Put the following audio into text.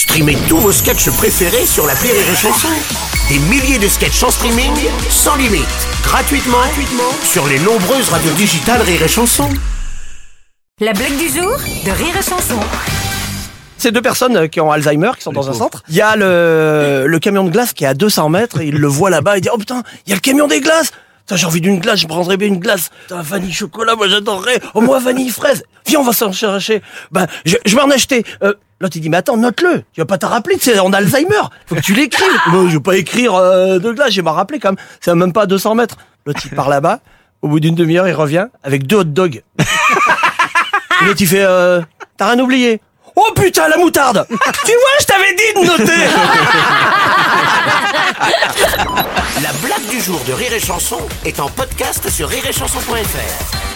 Streamez tous vos sketchs préférés sur la Rire et Chanson. Des milliers de sketchs en streaming, sans limite, gratuitement, gratuitement sur les nombreuses radios digitales Rire et Chanson. La blague du jour de Rire et Chanson. C'est deux personnes euh, qui ont Alzheimer, qui sont dans un centre. Il y a le, le camion de glace qui est à 200 mètres, et il le voit là-bas, il dit, oh putain, il y a le camion des glaces Putain, j'ai envie d'une glace, je prendrais bien une glace. Putain, vanille chocolat, moi j'adorerais. Au moins vanille fraise. Viens, on va s'en chercher. Ben, je, je vais en acheter. Euh, L'autre il dit, mais attends, note-le. Tu vas pas t'en rappeler, tu sais, on a Alzheimer. Faut que tu l'écrives. Moi, je vais pas écrire euh, de glace, je vais m'en rappeler quand même. C'est même pas à 200 mètres. L'autre il part là-bas. Au bout d'une demi-heure, il revient avec deux hot dogs. Et l'autre il fait, euh, t'as rien oublié? Oh putain, la moutarde Tu vois, je t'avais dit de noter La blague du jour de Rire et Chanson est en podcast sur rireetchanson.fr.